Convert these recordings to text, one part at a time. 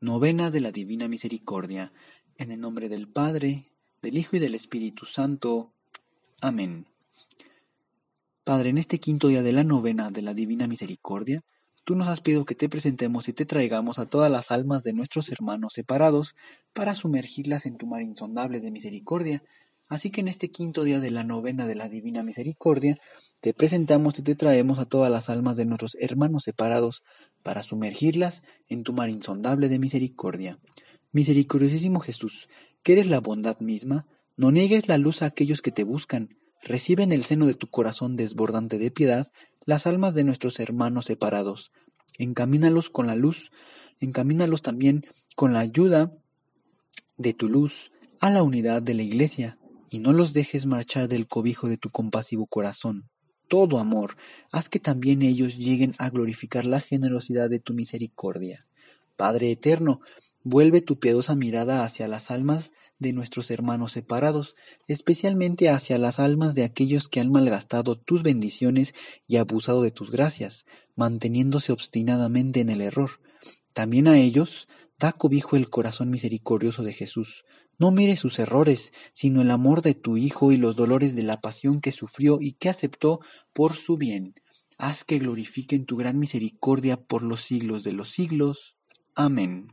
Novena de la Divina Misericordia. En el nombre del Padre, del Hijo y del Espíritu Santo. Amén. Padre, en este quinto día de la novena de la Divina Misericordia, tú nos has pedido que te presentemos y te traigamos a todas las almas de nuestros hermanos separados para sumergirlas en tu mar insondable de misericordia. Así que en este quinto día de la novena de la Divina Misericordia, te presentamos y te traemos a todas las almas de nuestros hermanos separados para sumergirlas en tu mar insondable de misericordia. Misericordiosísimo Jesús, que eres la bondad misma, no niegues la luz a aquellos que te buscan, recibe en el seno de tu corazón desbordante de piedad las almas de nuestros hermanos separados, encamínalos con la luz, encamínalos también con la ayuda de tu luz a la unidad de la Iglesia, y no los dejes marchar del cobijo de tu compasivo corazón todo amor, haz que también ellos lleguen a glorificar la generosidad de tu misericordia. Padre eterno, vuelve tu piadosa mirada hacia las almas de nuestros hermanos separados, especialmente hacia las almas de aquellos que han malgastado tus bendiciones y abusado de tus gracias, manteniéndose obstinadamente en el error. También a ellos da cobijo el corazón misericordioso de Jesús, no mires sus errores, sino el amor de tu Hijo y los dolores de la pasión que sufrió y que aceptó por su bien. Haz que glorifiquen tu gran misericordia por los siglos de los siglos. Amén.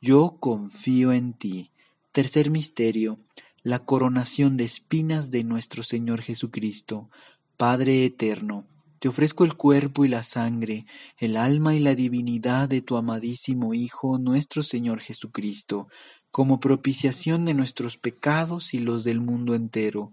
yo confío en ti. Tercer misterio, la coronación de espinas de nuestro Señor Jesucristo. Padre eterno, te ofrezco el cuerpo y la sangre, el alma y la divinidad de tu amadísimo Hijo, nuestro Señor Jesucristo como propiciación de nuestros pecados y los del mundo entero.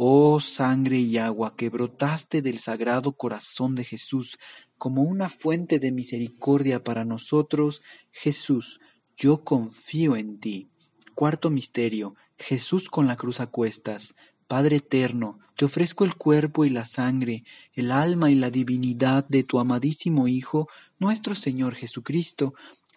Oh sangre y agua que brotaste del sagrado corazón de Jesús como una fuente de misericordia para nosotros, Jesús, yo confío en ti. Cuarto misterio, Jesús con la cruz a cuestas. Padre eterno, te ofrezco el cuerpo y la sangre, el alma y la divinidad de tu amadísimo Hijo, nuestro Señor Jesucristo,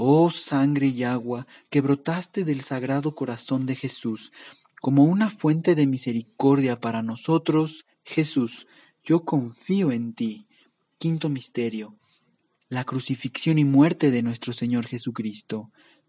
Oh sangre y agua que brotaste del sagrado corazón de Jesús, como una fuente de misericordia para nosotros, Jesús, yo confío en ti. Quinto misterio. La crucifixión y muerte de nuestro Señor Jesucristo.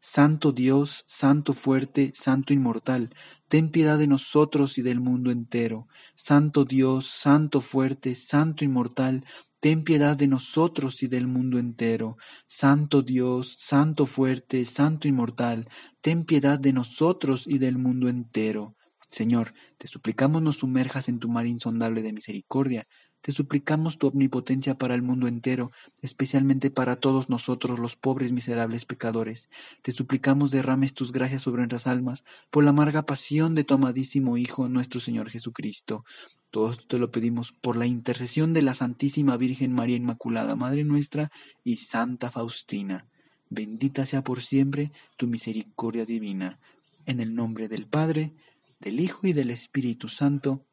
Santo Dios, Santo fuerte, Santo inmortal, ten piedad de nosotros y del mundo entero. Santo Dios, Santo fuerte, Santo inmortal, ten piedad de nosotros y del mundo entero. Santo Dios, Santo fuerte, Santo inmortal, ten piedad de nosotros y del mundo entero. Señor, te suplicamos nos sumerjas en tu mar insondable de misericordia, te suplicamos tu omnipotencia para el mundo entero, especialmente para todos nosotros los pobres miserables pecadores. Te suplicamos derrames tus gracias sobre nuestras almas, por la amarga pasión de tu amadísimo Hijo, nuestro Señor Jesucristo. Todo te lo pedimos por la intercesión de la Santísima Virgen María Inmaculada, Madre nuestra, y Santa Faustina. Bendita sea por siempre tu misericordia divina. En el nombre del Padre, del Hijo y del Espíritu Santo.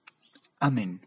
Amén.